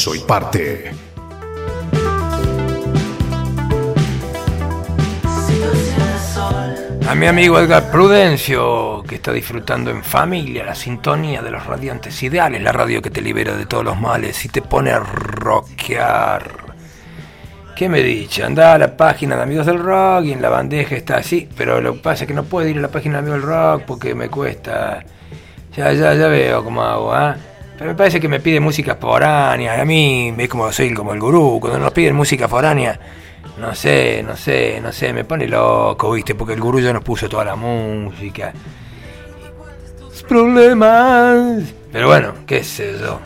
Soy parte. A mi amigo Edgar Prudencio, que está disfrutando en familia la sintonía de los radiantes ideales, la radio que te libera de todos los males y te pone a rockear. ¿Qué me dice? Anda a la página de Amigos del Rock y en la bandeja está así, pero lo que pasa es que no puedo ir a la página de Amigos del Rock porque me cuesta. Ya, ya, ya veo cómo hago, ¿ah? Pero me parece que me pide música foránea. A mí es como soy como el gurú. Cuando nos piden música foránea, no sé, no sé, no sé, me pone loco, ¿viste? Porque el gurú ya nos puso toda la música. Problemas. Pero bueno, qué sé yo.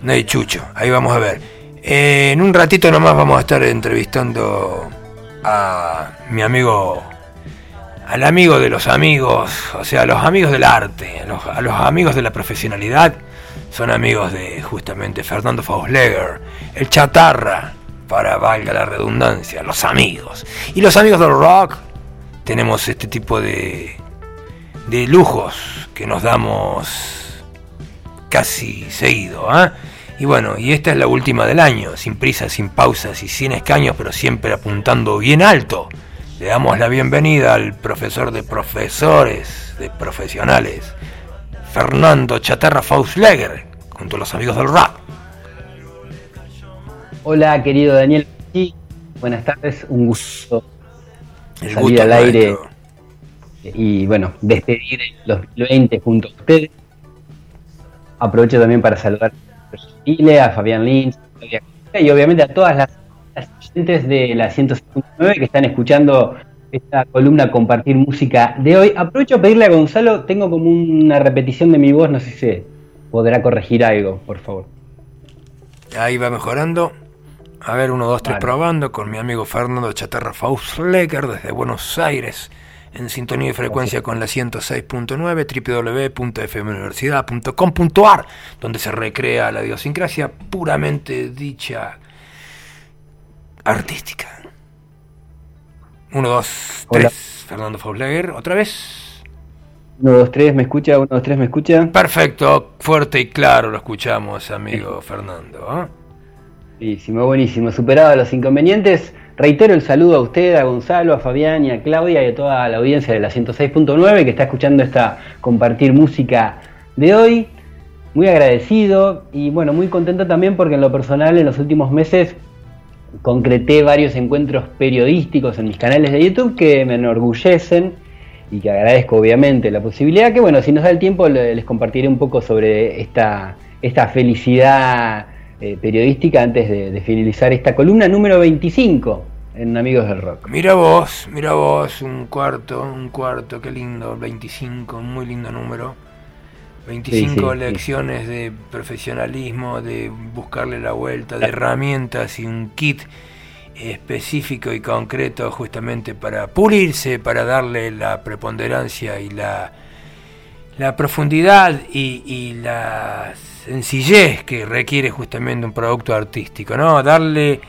No hay chucho, ahí vamos a ver. En un ratito nomás vamos a estar entrevistando a mi amigo, al amigo de los amigos, o sea, a los amigos del arte, a los, a los amigos de la profesionalidad. Son amigos de justamente Fernando Fausleger, el chatarra, para valga la redundancia, los amigos. Y los amigos del rock tenemos este tipo de, de lujos que nos damos casi seguido. ¿ah? Y bueno, y esta es la última del año, sin prisa, sin pausas y sin escaños, pero siempre apuntando bien alto. Le damos la bienvenida al profesor de profesores, de profesionales, Fernando Chatarra Fausleger, junto a los amigos del rock. Hola, querido Daniel. buenas tardes, un gusto salir al aire y bueno, despedir el 2020 junto a ustedes. Aprovecho también para saludar a Chile, a Fabián Lynch y obviamente a todas las, las de la 159 que están escuchando esta columna Compartir Música de hoy. Aprovecho a pedirle a Gonzalo, tengo como una repetición de mi voz, no sé si se podrá corregir algo, por favor. Ahí va mejorando. A ver, uno, dos, tres, probando con mi amigo Fernando Chatarra Faustleger desde Buenos Aires, en sintonía y frecuencia con la 106.9, www.fmuniversidad.com.ar, donde se recrea la idiosincrasia puramente dicha artística. Uno, dos, tres, Fernando Faustleger, otra vez. Uno, dos, tres, ¿me escucha? Uno, dos, tres, ¿me escucha? Perfecto, fuerte y claro lo escuchamos, amigo Fernando. ¿eh? Buenísimo, buenísimo. Superado los inconvenientes, reitero el saludo a usted, a Gonzalo, a Fabián y a Claudia y a toda la audiencia de la 106.9 que está escuchando esta compartir música de hoy. Muy agradecido y bueno, muy contento también porque en lo personal en los últimos meses concreté varios encuentros periodísticos en mis canales de YouTube que me enorgullecen y que agradezco obviamente la posibilidad que bueno, si nos da el tiempo les compartiré un poco sobre esta, esta felicidad eh, periodística antes de, finalizar esta columna número 25 en Amigos del Rock. Mira vos, mira vos, un cuarto, un cuarto, qué lindo, 25, muy lindo número. 25 lecciones de profesionalismo, de buscarle la vuelta, de herramientas y un kit específico y concreto justamente para pulirse, para darle la preponderancia y la, la profundidad y, y las sencillez que requiere justamente un producto artístico, ¿no? Darle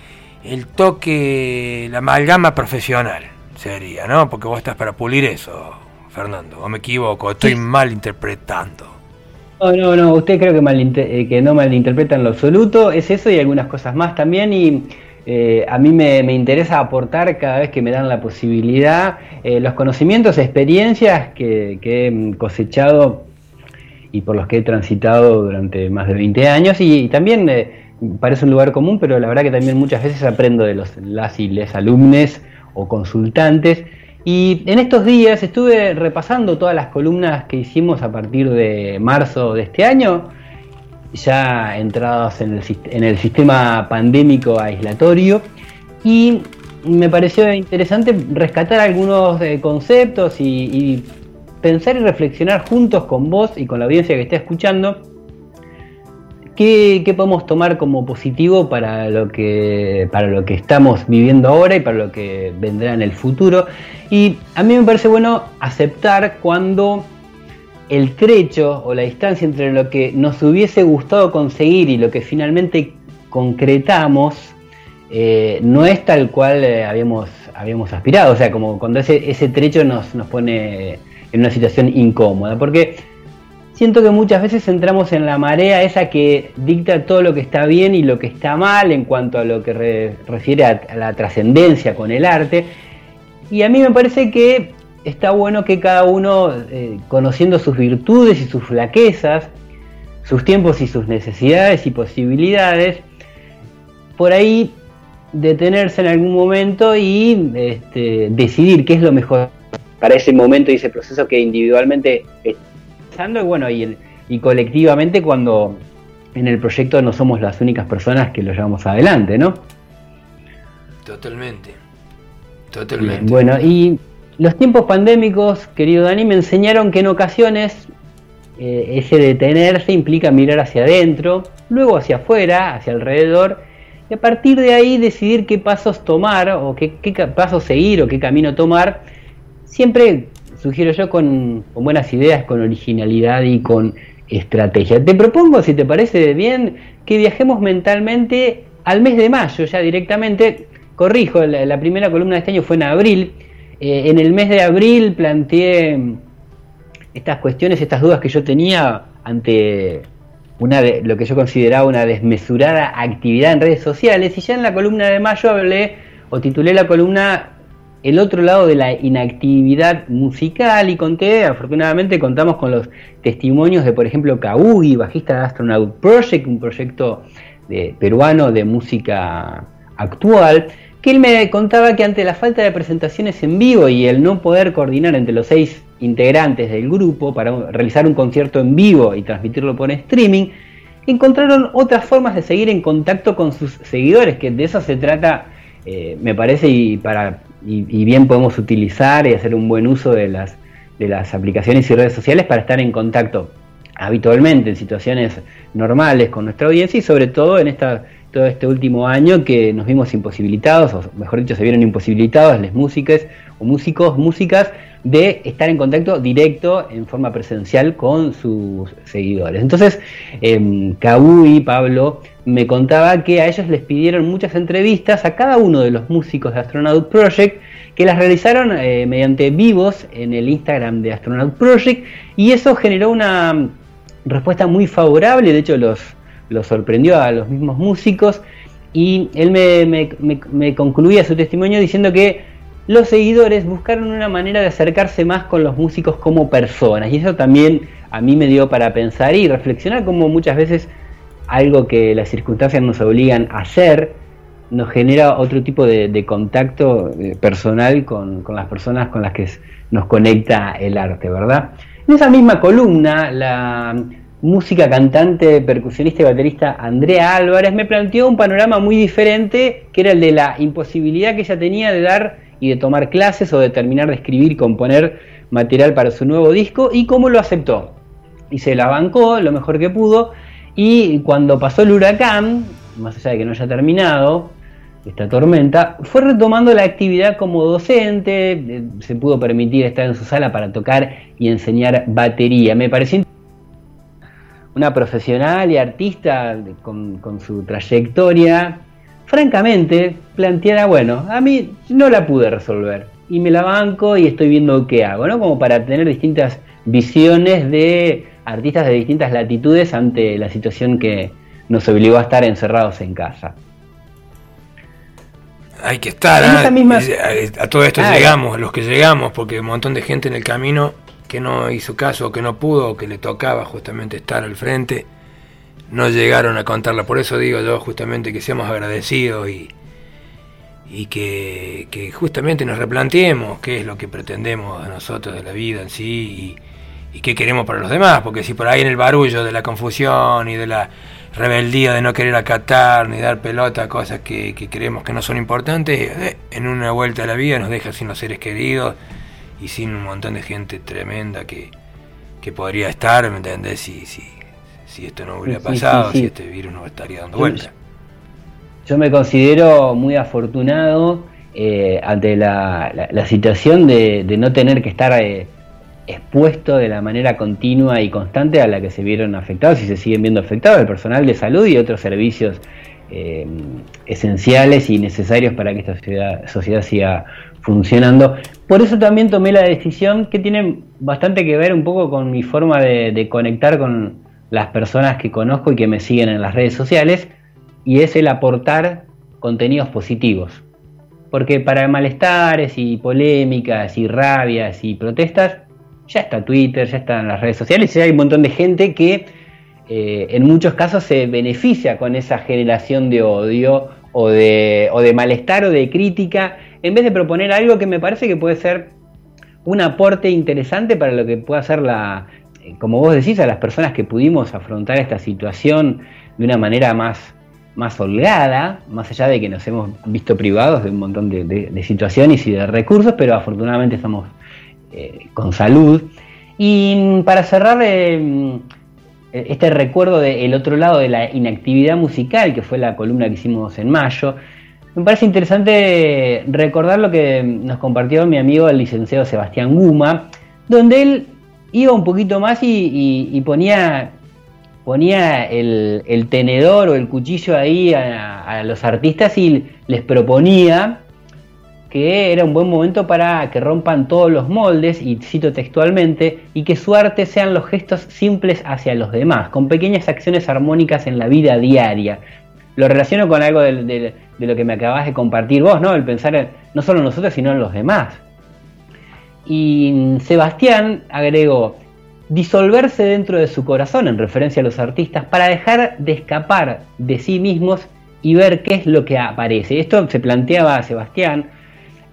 el toque, la amalgama profesional sería, ¿no? Porque vos estás para pulir eso, Fernando, o me equivoco, estoy mal interpretando. No, no, no, usted creo que, eh, que no malinterpreta en lo absoluto, es eso y algunas cosas más también y eh, a mí me, interesa aportar cada vez que me dan la posibilidad eh, los conocimientos, experiencias que, que he cosechado y por los que he transitado durante más de 20 años y, también eh, parece un lugar común, pero la verdad que también muchas veces aprendo de los las y les alumnos o consultantes. Y en estos días estuve repasando todas las columnas que hicimos a partir de marzo de este año, ya entrados en el, en el sistema pandémico aislatorio, y me pareció interesante rescatar algunos eh, conceptos y, pensar y reflexionar juntos con vos y con la audiencia que está escuchando qué, podemos tomar como positivo para lo, que, para lo que estamos viviendo ahora y para lo que vendrá en el futuro. Y a mí me parece bueno aceptar cuando el trecho o la distancia entre lo que nos hubiese gustado conseguir y lo que finalmente concretamos eh, no es tal cual eh, habíamos, habíamos aspirado. O sea, como cuando ese, ese trecho nos, nos pone en una situación incómoda. Porque siento que muchas veces entramos en la marea esa que dicta todo lo que está bien y lo que está mal en cuanto a lo que refiere a, la trascendencia con el arte. Y a mí me parece que está bueno que cada uno, eh, conociendo sus virtudes y sus flaquezas, sus tiempos y sus necesidades y posibilidades, por ahí detenerse en algún momento y este, decidir qué es lo mejor para ese momento y ese proceso que individualmente está pasando y bueno y, y colectivamente cuando en el proyecto no somos las únicas personas que lo llevamos adelante, ¿no? Totalmente, totalmente. bueno, y los tiempos pandémicos, querido Dani, me enseñaron que en ocasiones eh, ese detenerse implica mirar hacia adentro, luego hacia afuera, hacia alrededor, y a partir de ahí decidir qué pasos tomar o qué, pasos seguir o qué camino tomar, siempre sugiero yo con, buenas ideas, con originalidad y con estrategia. Te propongo, si te parece bien, que viajemos mentalmente al mes de mayo ya directamente. Corrijo, la, primera columna de este año fue en abril. Eh, en el mes de abril planteé estas cuestiones, estas dudas que yo tenía ante una de, lo que yo consideraba una desmesurada actividad en redes sociales y ya en la columna de mayo hablé o titulé la columna El otro lado de la inactividad musical y conté, afortunadamente contamos con los testimonios de por ejemplo Kaugi, bajista de Astronaut Project, un proyecto de, peruano de música actual, que él me contaba que ante la falta de presentaciones en vivo y el no poder coordinar entre los seis integrantes del grupo para realizar un concierto en vivo y transmitirlo por streaming, encontraron otras formas de seguir en contacto con sus seguidores, que de eso se trata, eh, me parece, y, bien podemos utilizar y hacer un buen uso de las, de las aplicaciones y redes sociales para estar en contacto habitualmente en situaciones normales con nuestra audiencia y sobre todo en esta todo este último año que nos vimos imposibilitados, o mejor dicho, se vieron imposibilitados las músicas o músicos, músicas, de estar en contacto directo en forma presencial con sus seguidores. Entonces, eh, y Pablo, me contaba que a ellos les pidieron muchas entrevistas a cada uno de los músicos de Astronaut Project, que las realizaron eh, mediante vivos en el Instagram de Astronaut Project, y eso generó una respuesta muy favorable, de hecho los lo sorprendió a los mismos músicos y él me, concluía su testimonio diciendo que los seguidores buscaron una manera de acercarse más con los músicos como personas y eso también a mí me dio para pensar y reflexionar como muchas veces algo que las circunstancias nos obligan a hacer nos genera otro tipo de, contacto eh, personal con, con, las personas con las que nos conecta el arte, ¿verdad? En esa misma columna, la música, cantante, percusionista y baterista Andrea Álvarez, me planteó un panorama muy diferente, que era el de la imposibilidad que ella tenía de dar y de tomar clases o de terminar de escribir y componer material para su nuevo disco y cómo lo aceptó. Y se la bancó lo mejor que pudo y cuando pasó el huracán, más allá de que no haya terminado, esta tormenta, fue retomando la actividad como docente, eh, se pudo permitir estar en su sala para tocar y enseñar batería. Me pareció una profesional y artista con, su trayectoria, francamente planteada, bueno, a mí no la pude resolver y me la banco y estoy viendo qué hago, ¿no? Como para tener distintas visiones de artistas de distintas latitudes ante la situación que nos obligó a estar encerrados en casa. Hay que estar, ¿eh? a, todo esto ah, llegamos, los que llegamos, porque un montón de gente en el camino que no hizo caso, que no pudo, que le tocaba justamente estar al frente, no llegaron a contarla. Por eso digo yo justamente que seamos agradecidos y, y que, justamente nos replanteemos qué es lo que pretendemos a nosotros de la vida en sí y, qué queremos para los demás, porque si por ahí en el barullo de la confusión y de la rebeldía de no querer acatar ni dar pelota a cosas que, que creemos que no son importantes, eh, en una vuelta a la vida nos deja sin los seres queridos y sin un montón de gente tremenda que, podría estar, ¿me entendés? Si, si, si esto no hubiera pasado, si este virus no estaría dando vuelta. Yo me considero muy afortunado eh, ante la, la, situación de, de, no tener que estar eh, expuesto de la manera continua y constante a la que se vieron afectados y se siguen viendo afectados el personal de salud y otros servicios eh, esenciales y necesarios para que esta sociedad, sociedad siga funcionando. Por eso también tomé la decisión que tiene bastante que ver un poco con mi forma de, conectar con las personas que conozco y que me siguen en las redes sociales, y es el aportar contenidos positivos. Porque para malestares y polémicas y rabias y protestas, ya está Twitter, ya están las redes sociales y hay un montón de gente que eh, en muchos casos se beneficia con esa generación de odio o de, o de malestar o de crítica en vez de proponer algo que me parece que puede ser un aporte interesante para lo que pueda ser la, eh, como vos decís, a las personas que pudimos afrontar esta situación de una manera más, más holgada, más allá de que nos hemos visto privados de un montón de, situaciones y de recursos, pero afortunadamente estamos eh, con salud. Y para cerrar eh, este recuerdo del otro lado de la inactividad musical, que fue la columna que hicimos en mayo, me parece interesante recordar lo que nos compartió mi amigo el licenciado Sebastián Guma, donde él iba un poquito más y, ponía, ponía el, tenedor o el cuchillo ahí a, los artistas y les proponía que era un buen momento para que rompan todos los moldes, y cito textualmente, y que su arte sean los gestos simples hacia los demás, con pequeñas acciones armónicas en la vida diaria, lo relaciono con algo de, lo que me acabas de compartir vos, ¿no? El pensar en, no solo en nosotros, sino en los demás. Y Sebastián agregó, disolverse dentro de su corazón, en referencia a los artistas, para dejar de escapar de sí mismos y ver qué es lo que aparece. Esto se planteaba Sebastián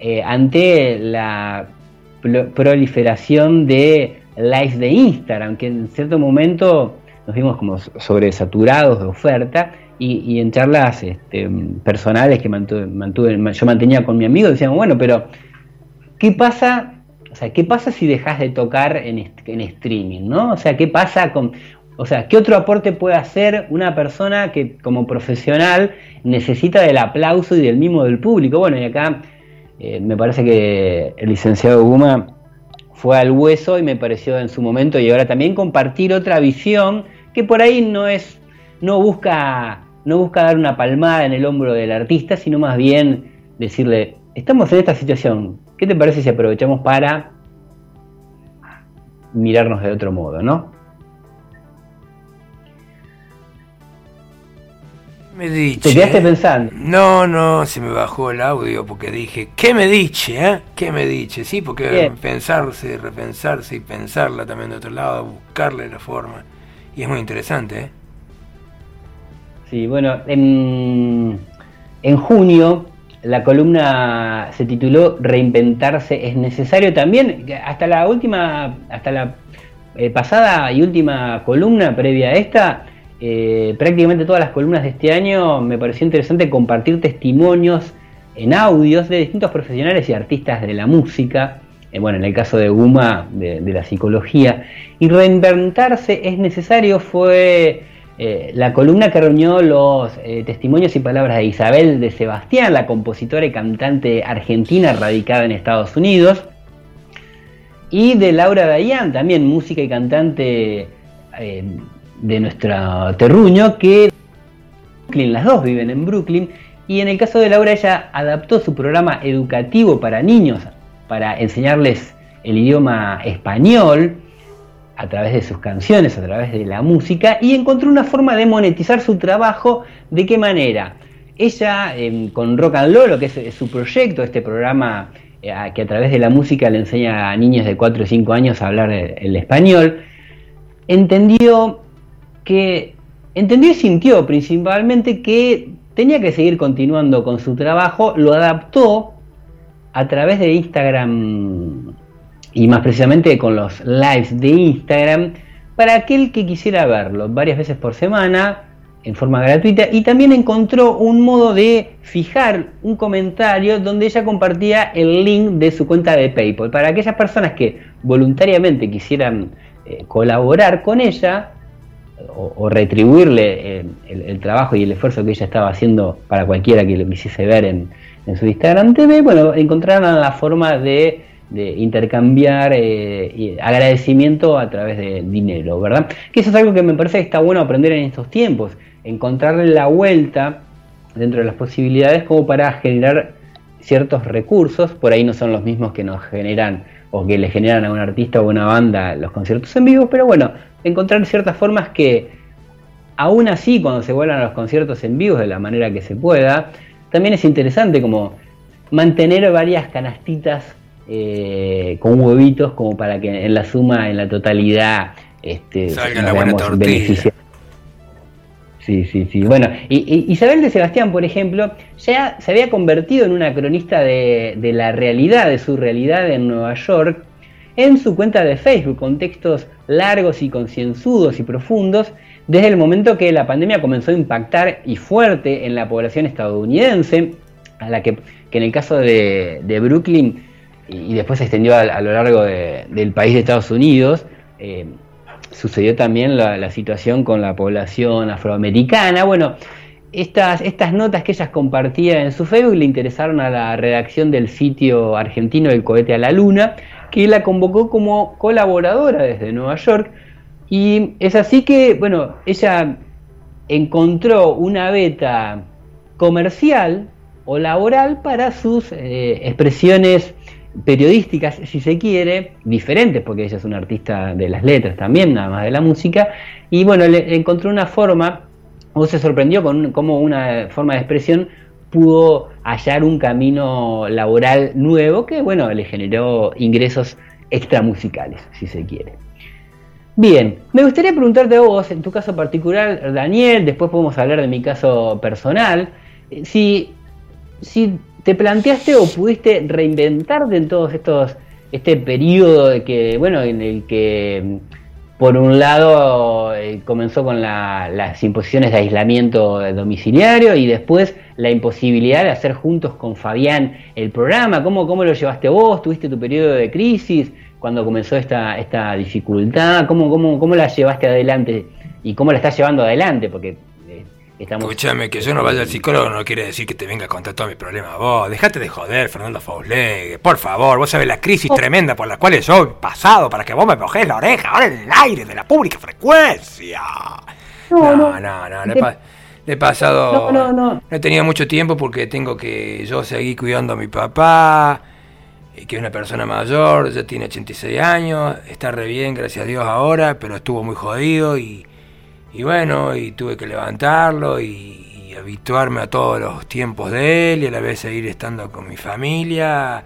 eh, ante la proliferación de likes de Instagram, que en cierto momento nos vimos como sobresaturados de oferta y, en charlas este, personales que mantuve, yo mantenía con mi amigo, decíamos, bueno, pero ¿qué pasa? O sea, ¿qué pasa si dejas de tocar en, en streaming? ¿no? O sea, ¿qué pasa con, o sea, ¿qué otro aporte puede hacer una persona que como profesional necesita del aplauso y del mimo del público? Bueno, y acá eh, me parece que el licenciado Guma fue al hueso y me pareció en su momento y ahora también compartir otra visión que por ahí no es, no busca no busca dar una palmada en el hombro del artista, sino más bien decirle, estamos en esta situación, ¿qué te parece si aprovechamos para mirarnos de otro modo, no? Me dice. ¿Te quedaste pensando? No, no, se me bajó el audio porque dije, ¿qué me dice? Eh? ¿Qué me dice? Sí, porque pensarse, repensarse y pensarla también de otro lado, buscarle la forma. Y es muy interesante, ¿eh? Sí, bueno, en, junio la columna se tituló Reinventarse es necesario también. Hasta la última, hasta la eh, pasada y última columna previa a esta, eh, prácticamente todas las columnas de este año me pareció interesante compartir testimonios en audios de distintos profesionales y artistas de la música. Eh, bueno, en el caso de Guma, de la psicología. Y reinventarse es necesario fue eh, la columna que reunió los testimonios y palabras de Isabel de Sebastián, la compositora y cantante argentina radicada en Estados Unidos, y de Laura Dayan, también música y cantante de nuestro terruño, que las dos viven en Brooklyn, y en el caso de Laura ella adaptó su programa educativo para niños para enseñarles el idioma español, a través de sus canciones, a través de la música, y encontró una forma de monetizar su trabajo. ¿De qué manera? Ella, em, con Rock and Lolo, que es, su proyecto, este programa eh, que a través de la música le enseña a niños de 4 o 5 años a hablar el, español, entendió que, entendió y sintió principalmente que tenía que seguir continuando con su trabajo, lo adaptó a través de Instagram y más precisamente con los lives de Instagram para aquel que quisiera verlo varias veces por semana en forma gratuita y también encontró un modo de fijar un comentario donde ella compartía el link de su cuenta de PayPal. Para aquellas personas que voluntariamente quisieran eh, colaborar con ella o, retribuirle eh, el, trabajo y el esfuerzo que ella estaba haciendo para cualquiera que lo quisiese ver en, su Instagram TV, bueno, encontraron la forma de de intercambiar eh, agradecimiento a través de dinero, ¿verdad? Que eso es algo que me parece que está bueno aprender en estos tiempos, encontrarle la vuelta dentro de las posibilidades como para generar ciertos recursos, por ahí no son los mismos que nos generan o que le generan a un artista o una banda los conciertos en vivo, pero bueno, encontrar ciertas formas que aún así cuando se vuelvan a los conciertos en vivo de la manera que se pueda, también es interesante como mantener varias canastitas eh, con huevitos como para que en la suma, en la totalidad, este, Salga la buena tortilla. Sí, sí, sí. Bueno, y, Isabel de Sebastián, por ejemplo, ya se había convertido en una cronista de, la realidad, de su realidad en Nueva York, en su cuenta de Facebook, con textos largos y concienzudos y profundos, desde el momento que la pandemia comenzó a impactar y fuerte en la población estadounidense, a la que, en el caso de, Brooklyn y, después se extendió a, lo largo del país de Estados Unidos, eh, sucedió también la, situación con la población afroamericana. Bueno, estas, estas notas que ellas compartían en su Facebook le interesaron a la redacción del sitio argentino El cohete a la luna, que la convocó como colaboradora desde Nueva York. Y es así que, bueno, ella encontró una beta comercial o laboral para sus eh, expresiones periodísticas, si se quiere, diferentes, porque ella es una artista de las letras también, nada más de la música, y bueno, le, encontró una forma, o se sorprendió con cómo una forma de expresión pudo hallar un camino laboral nuevo que, bueno, le generó ingresos extramusicales, si se quiere. Bien, me gustaría preguntarte a vos, en tu caso particular, Daniel, después podemos hablar de mi caso personal, si, si ¿Te planteaste o pudiste reinventarte en todos estos, este periodo de que, bueno, en el que por un lado eh, comenzó con las imposiciones de aislamiento domiciliario y después la imposibilidad de hacer juntos con Fabián el programa. ¿Cómo, cómo lo llevaste vos? ¿Tuviste tu periodo de crisis cuando comenzó esta, esta dificultad? ¿Cómo, cómo, ¿Cómo la llevaste adelante? ¿Y cómo la estás llevando adelante? Porque Escúchame, que yo no vaya al psicólogo no quiere decir que te venga a contar todos mis problemas vos. Dejate de joder, Fernando Fauslegue. Por favor, vos sabés la crisis oh. tremenda por la cual yo he pasado para que vos me mojes la oreja ahora en el aire de la pública frecuencia. No, no, no, no, le, he pasado... No, no, no. No he tenido mucho tiempo porque tengo que yo seguir cuidando a mi papá, eh, que es una persona mayor, ya tiene 86 años, está re bien, gracias a Dios ahora, pero estuvo muy jodido y y bueno, y tuve que levantarlo y, habituarme a todos los tiempos de él y a la vez seguir estando con mi familia.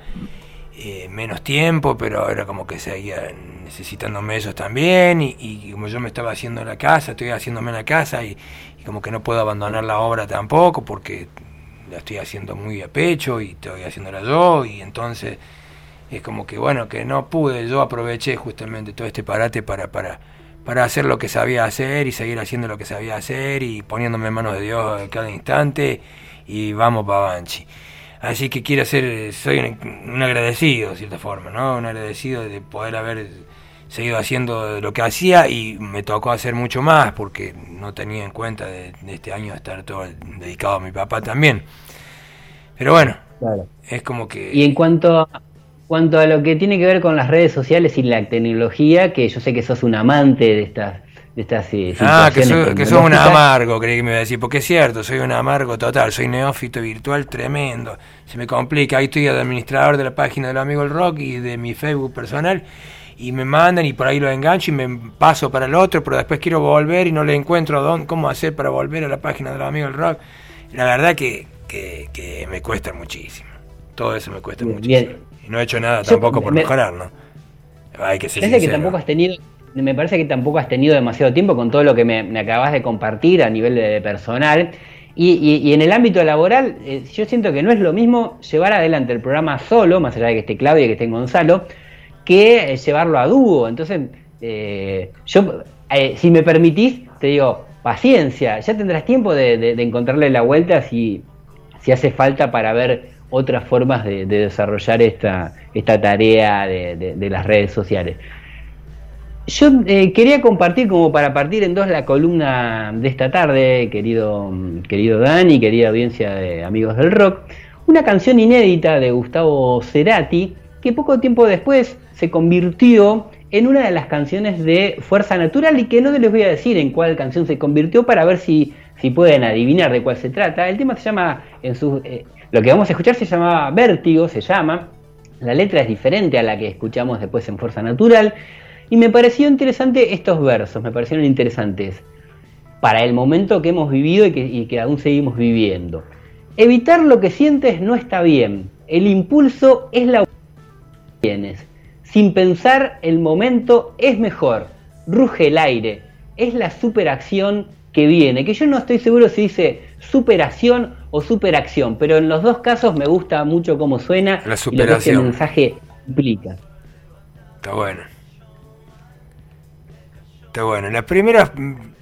Eh, menos tiempo, pero era como que seguía necesitándome ellos también y, como yo me estaba haciendo en la casa, estoy haciéndome la casa y, como que no puedo abandonar la obra tampoco porque la estoy haciendo muy a pecho y estoy haciéndola yo y entonces es como que bueno, que no pude, yo aproveché justamente todo este parate para, para para hacer lo que sabía hacer y seguir haciendo lo que sabía hacer y poniéndome en manos de Dios cada instante y vamos para Banchi. Así que quiero ser, soy un, agradecido de cierta forma, ¿no? Un agradecido de poder haber seguido haciendo lo que hacía y me tocó hacer mucho más porque no tenía en cuenta de, este año estar todo dedicado a mi papá también. Pero bueno, es como que... Y en cuanto cuanto a lo que tiene que ver con las redes sociales y la tecnología, que yo sé que sos un amante de estas de estas eh, Ah, que soy, que un amargo, creí que me iba a decir, porque es cierto, soy un amargo total, soy neófito virtual tremendo, se me complica, ahí estoy administrador de la página del amigo el rock y de mi Facebook personal, y me mandan y por ahí lo engancho y me paso para el otro, pero después quiero volver y no le encuentro dónde, cómo hacer para volver a la página del amigo el rock, la verdad que, que, me cuesta muchísimo, todo eso me cuesta muchísimo. Y no he hecho nada tampoco por mejorar, ¿no? Hay que ser que tampoco has tenido me parece que tampoco has tenido demasiado tiempo con todo lo que me, acabas de compartir a nivel de, personal. Y, en el ámbito laboral, eh, yo siento que no es lo mismo llevar adelante el programa solo, más allá de que esté Claudia y que esté Gonzalo, que eh, llevarlo a dúo. Entonces, eh, yo, si me permitís, te digo, paciencia, ya tendrás tiempo de, encontrarle la vuelta si, si hace falta para ver otras formas de, desarrollar esta, esta tarea de, las redes sociales. Yo eh, quería compartir como para partir en dos la columna de esta tarde, querido, querido Dani, querida audiencia de amigos del rock, una canción inédita de Gustavo Cerati que poco tiempo después se convirtió en una de las canciones de Fuerza Natural y que no les voy a decir en cuál canción se convirtió para ver si si pueden adivinar de cuál se trata. El tema se llama, en su, eh, lo que vamos a escuchar se llama Vértigo, se llama. La letra es diferente a la que escuchamos después en Fuerza Natural. Y me pareció interesante estos versos, me parecieron interesantes para el momento que hemos vivido y que, que aún seguimos viviendo. Evitar lo que sientes no está bien. El impulso es la tienes. Sin pensar, el momento es mejor. Ruge el aire. Es la superacción que viene. Que yo no estoy seguro si dice superación o superacción, pero en los dos casos me gusta mucho cómo suena La y lo que superación. mensaje implica. Está bueno. Está bueno. Las primeras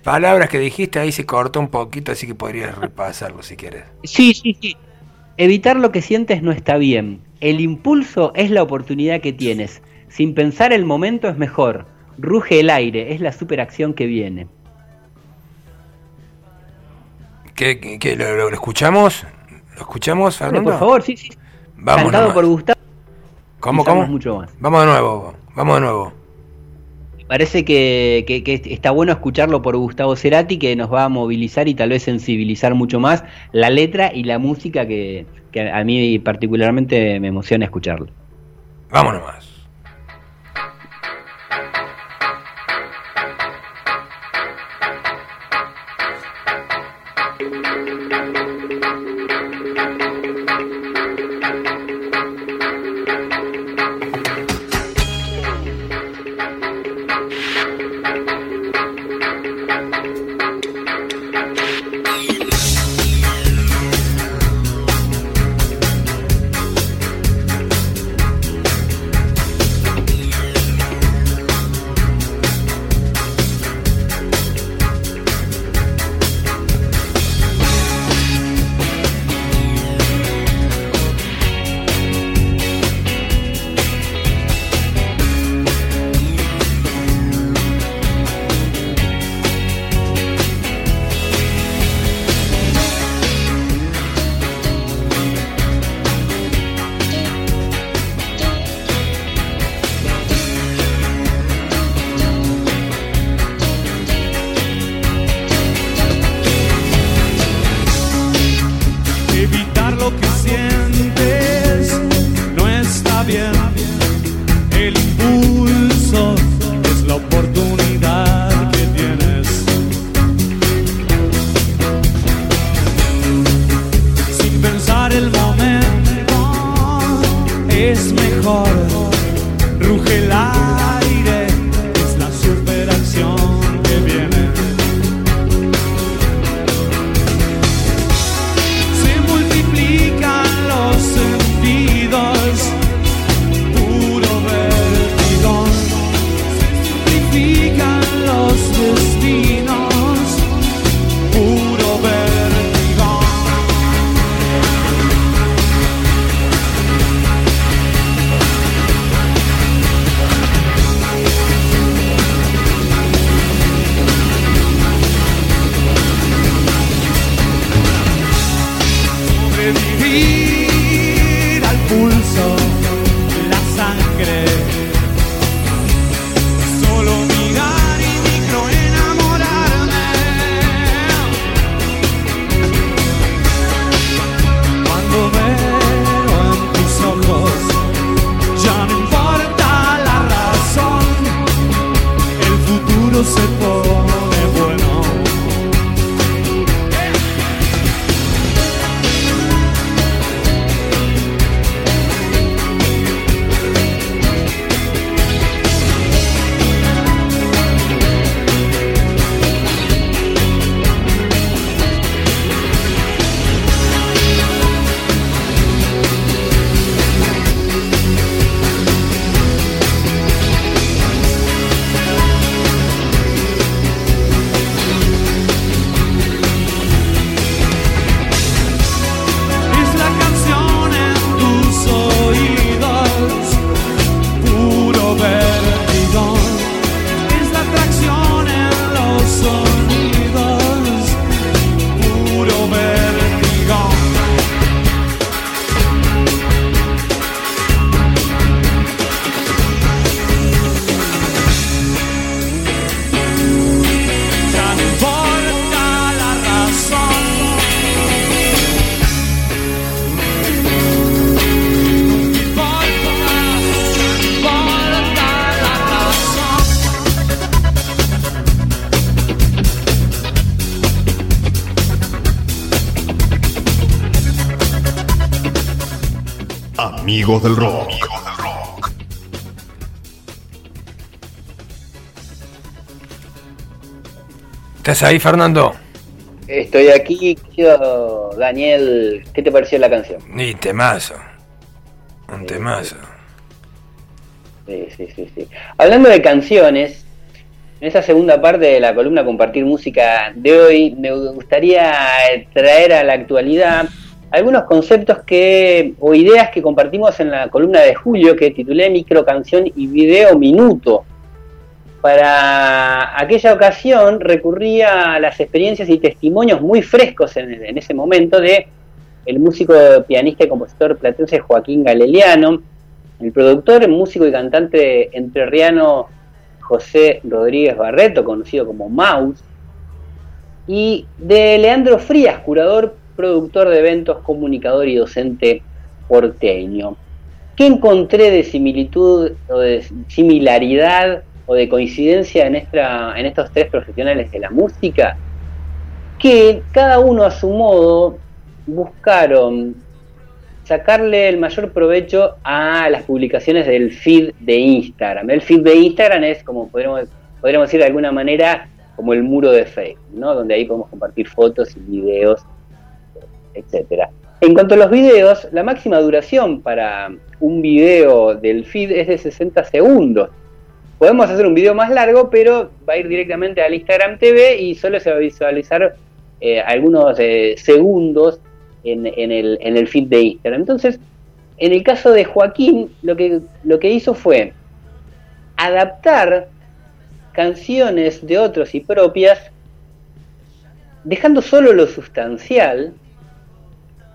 palabras que dijiste ahí se cortó un poquito, así que podrías repasarlo si quieres. Sí, sí, sí. Evitar lo que sientes no está bien. El impulso es la oportunidad que tienes. Sin pensar el momento es mejor. Ruge el aire, es la superacción que viene. ¿Qué, qué- qué, lo, escuchamos? ¿Lo escuchamos, Fernando? por favor, sí, sí. Vamos Cantado nomás. por Gustavo. ¿Cómo, cómo? mucho más. Vamos de nuevo, vamos de nuevo. Me Parece que, que- que está bueno escucharlo por Gustavo Cerati, que nos va a movilizar y tal vez sensibilizar mucho más la letra y la música que, que a mí particularmente me emociona escucharlo. Vamos nomás. Amigos del rock. ¿Estás ahí, Fernando? Estoy aquí, Daniel. ¿Qué te pareció la canción? Y temazo. Un temazo. Sí, sí, sí, sí. Hablando de canciones, en esa segunda parte de la columna Compartir Música de hoy, me gustaría traer a la actualidad algunos conceptos que o ideas que compartimos en la columna de julio que titulé Micro Canción y Video Minuto. Para aquella ocasión recurría a las experiencias y testimonios muy frescos en, ese momento de el músico, pianista y compositor platense Joaquín Galeliano, el productor, músico y cantante entrerriano José Rodríguez Barreto, conocido como Maus, y de Leandro Frías, curador, productor de eventos, comunicador y docente porteño. ¿Qué encontré de similitud o de similaridad o de coincidencia en, esta, en estos tres profesionales de la música? Que cada uno a su modo buscaron sacarle el mayor provecho a las publicaciones del feed de Instagram. El feed de Instagram es, como podríamos, podríamos decir de alguna manera, como el muro de Facebook, ¿no? donde ahí podemos compartir fotos y videos, etcétera. En cuanto a los videos, la máxima duración para un video del feed es de 60 segundos. Podemos hacer un video más largo, pero va a ir directamente al Instagram TV y solo se va a visualizar eh, algunos eh, segundos en, el, en el feed de Instagram. Entonces, en el caso de Joaquín, lo que, lo que hizo fue adaptar canciones de otros y propias, dejando solo lo sustancial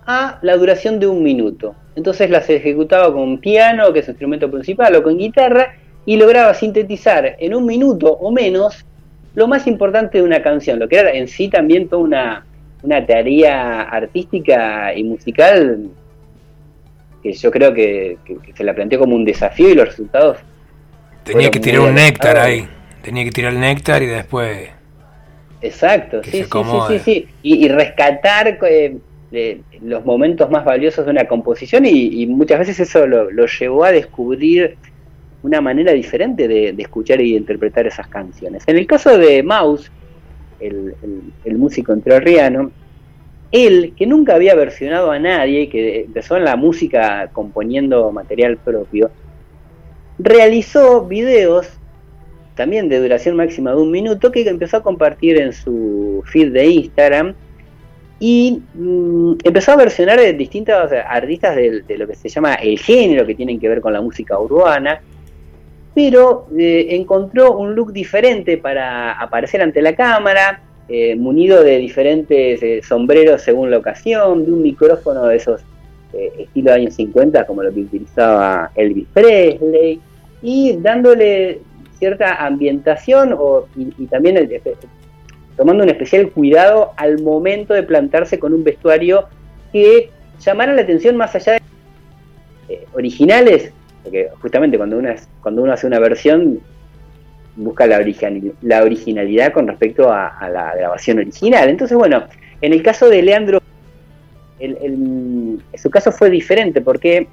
a la duración de un minuto. Entonces las ejecutaba con piano, que es su instrumento principal, o con guitarra, y lograba sintetizar en un minuto o menos lo más importante de una canción, lo que era en sí también toda una, una tarea artística y musical que yo creo que, se la planteó como un desafío y los resultados. Tenía que tirar un néctar ahí, tenía que tirar el néctar y después. Exacto, sí, sí, sí, sí, y, rescatar eh, los momentos más valiosos de una composición y, muchas veces eso lo, llevó a descubrir una manera diferente de, escuchar y interpretar esas canciones. En el caso de el, el, músico entrerriano, él, que nunca había versionado a nadie, que empezó en la música componiendo material propio, realizó videos también de duración máxima de un minuto que empezó a compartir en su feed de Instagram y mm, empezó a versionar de distintos artistas de, lo que se llama el género que tienen que ver con la música urbana pero eh, encontró un look diferente para aparecer ante la cámara, eh, munido de diferentes eh, sombreros según la ocasión, de un micrófono de esos estilo de años 50 como lo que utilizaba Elvis Presley, y dándole cierta ambientación y, también tomando un especial cuidado al momento de plantarse con un vestuario que llamara la atención más allá de originales porque justamente cuando uno, cuando uno hace una versión, busca la, la originalidad con respecto a, la grabación original. Entonces, bueno, en el caso de Leandro, su caso fue diferente porque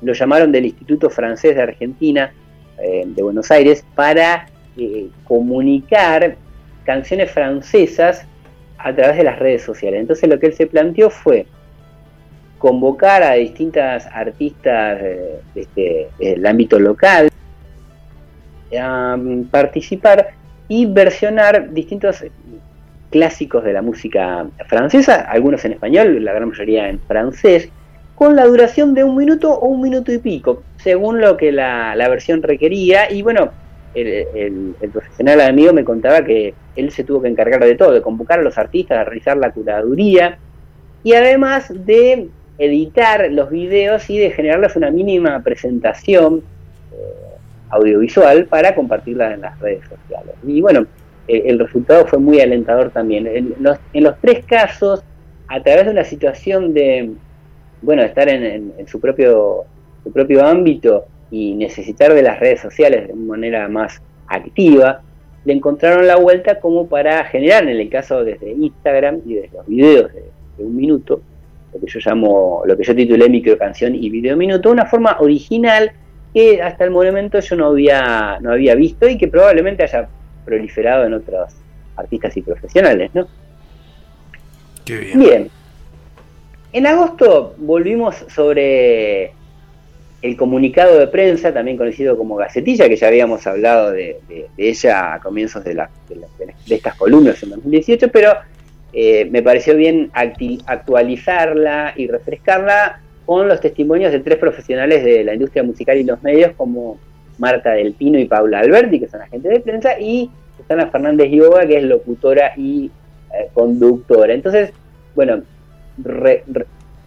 lo llamaron del Instituto Francés de Argentina, eh, de Buenos Aires, para eh, comunicar canciones francesas a través de las redes sociales. Entonces lo que él se planteó fue convocar a distintas artistas este, del ámbito local a mm, participar y versionar distintos clásicos de la música francesa, algunos en español, la gran mayoría en francés, con la duración de un minuto o un minuto y pico, según lo que la, versión requería. Y bueno, el, profesional amigo me contaba que él se tuvo que encargar de todo, de convocar a los artistas, de realizar la curaduría y además de editar los videos y de generarles una mínima presentación eh, audiovisual para compartirla en las redes sociales. Y bueno, el resultado fue muy alentador también. En los, en tres casos, a través de una situación de, bueno, estar en, su, propio, su propio ámbito y necesitar de las redes sociales de manera más activa, le encontraron la vuelta como para generar, en el caso desde Instagram y desde los videos de un minuto, lo que yo llamo, lo que yo titulé microcanción y video minuto, una forma original que hasta el momento yo no había, no había visto y que probablemente haya proliferado en otros artistas y profesionales, ¿no? Qué bien. Bien. En agosto volvimos sobre el comunicado de prensa, también conocido como Gacetilla, que ya habíamos hablado de, ella a comienzos de, de, estas columnas en 2018, pero eh, me pareció bien actualizarla y refrescarla con los testimonios de tres profesionales de la industria musical y los medios, como Marta Del Pino y Paula Alberti, que son agentes de prensa, y Susana Fernández Yoga, que es locutora y eh, conductora. Entonces, bueno,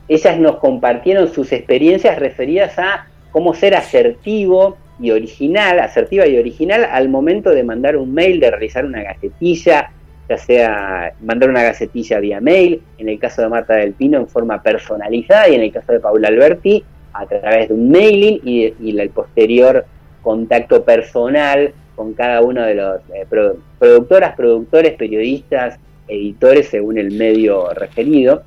ellas nos compartieron sus experiencias referidas a cómo ser asertivo y original, asertiva y original al momento de mandar un mail, de realizar una gacetilla, ya sea mandar una gacetilla vía mail, en el caso de Marta del Pino en forma personalizada y en el caso de Paula Alberti a través de un mailing y, el posterior contacto personal con cada uno de los eh, productoras, productores, periodistas, editores según el medio referido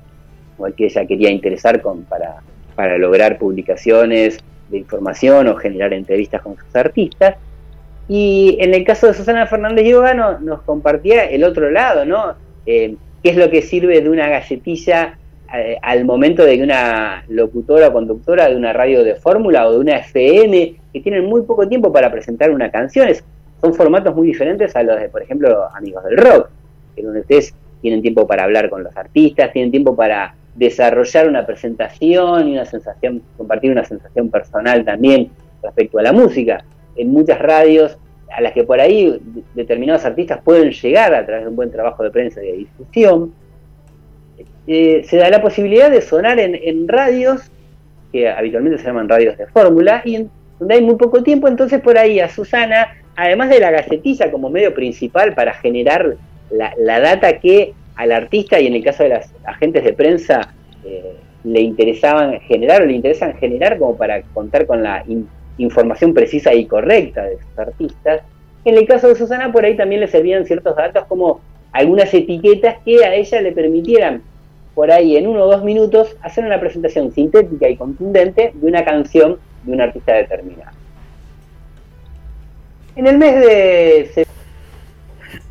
o el que ella quería interesar con, para, para lograr publicaciones de información o generar entrevistas con sus artistas. Y en el caso de Susana Fernández Yoga nos compartía el otro lado, ¿no? Eh, ¿Qué es lo que sirve de una galletilla eh, al momento de que una locutora o conductora de una radio de fórmula o de una FM, que tienen muy poco tiempo para presentar una canción, son formatos muy diferentes a los de, por ejemplo, Amigos del Rock, en donde ustedes tienen tiempo para hablar con los artistas, tienen tiempo para desarrollar una presentación y una sensación, compartir una sensación personal también respecto a la música. En muchas radios a las que por ahí determinados artistas pueden llegar a través de un buen trabajo de prensa y de difusión, eh, se da la posibilidad de sonar en, radios que habitualmente se llaman radios de fórmula y donde hay muy poco tiempo, entonces por ahí a Susana, además de la gacetilla como medio principal para generar la, la data que al artista y en el caso de las agentes de prensa eh, le interesaban generar o le interesan generar como para contar con la información precisa y correcta de sus artistas. En el caso de Susana por ahí también le servían ciertos datos como algunas etiquetas que a ella le permitieran por ahí en uno o dos minutos hacer una presentación sintética y contundente de una canción de un artista determinado. En el mes de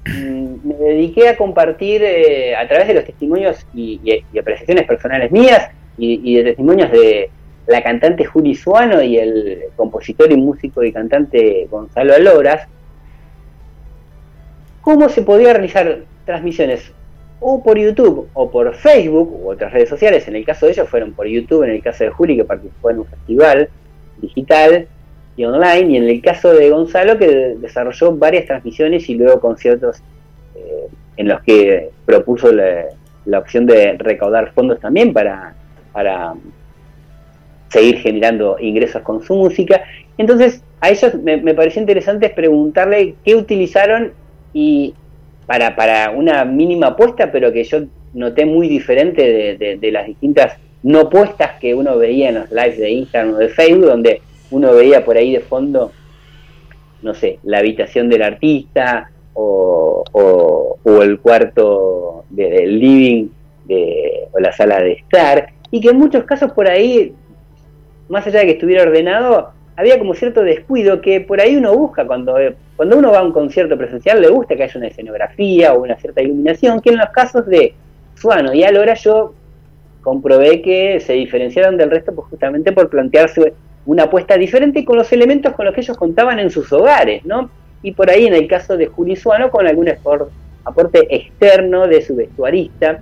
me dediqué a compartir eh, a través de los testimonios y, apreciaciones personales mías y, de testimonios de la cantante Juli Suano y el compositor y músico y cantante Gonzalo Aloras, cómo se podía realizar transmisiones o por YouTube o por Facebook u otras redes sociales. En el caso de ellos fueron por YouTube, en el caso de Juli que participó en un festival digital online, y en el caso de Gonzalo, que desarrolló varias transmisiones y luego conciertos eh, en los que propuso la, opción de recaudar fondos también para, para seguir generando ingresos con su música. Entonces, a ellos me, pareció interesante preguntarle qué utilizaron y para, para una mínima apuesta, pero que yo noté muy diferente de, de las distintas no puestas que uno veía en los lives de Instagram o de Facebook, donde uno veía por ahí de fondo, no sé, la habitación del artista o, el cuarto del living de, o la sala de estar, y que en muchos casos por ahí, más allá de que estuviera ordenado, había como cierto descuido que por ahí uno busca cuando, cuando uno va a un concierto presencial, le gusta que haya una escenografía o una cierta iluminación, que en los casos de Suano y Alora yo comprobé que se diferenciaron del resto pues justamente por plantearse una apuesta diferente con los elementos con los que ellos contaban en sus hogares, ¿no? Y por ahí en el caso de Juli Suano con algún aporte externo de su vestuarista,